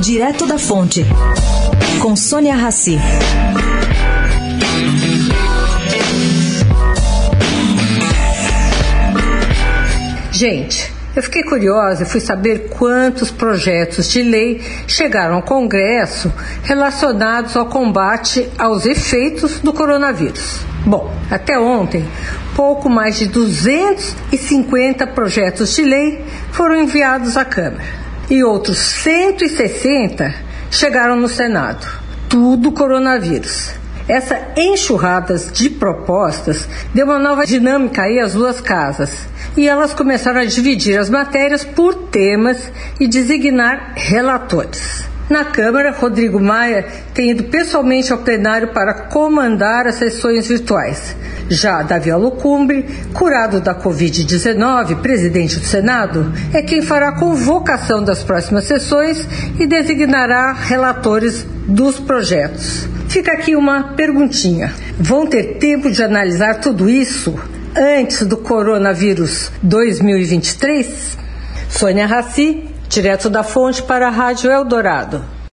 Direto da Fonte, com Sônia Rassi. Gente, eu fiquei curiosa e fui saber quantos projetos de lei chegaram ao Congresso relacionados ao combate aos efeitos do coronavírus. Bom, até ontem, pouco mais de 250 projetos de lei foram enviados à Câmara e outros 160 chegaram no Senado. Tudo coronavírus. Essa enxurrada de propostas deu uma nova dinâmica aí às duas casas e elas começaram a dividir as matérias por temas e designar relatores. Na Câmara, Rodrigo Maia tem ido pessoalmente ao plenário para comandar as sessões virtuais. Já Davi Alocumbre, curado da Covid-19, presidente do Senado, é quem fará a convocação das próximas sessões e designará relatores dos projetos. Fica aqui uma perguntinha: vão ter tempo de analisar tudo isso antes do coronavírus 2023? Sônia Raci, direto da fonte para a Rádio Eldorado.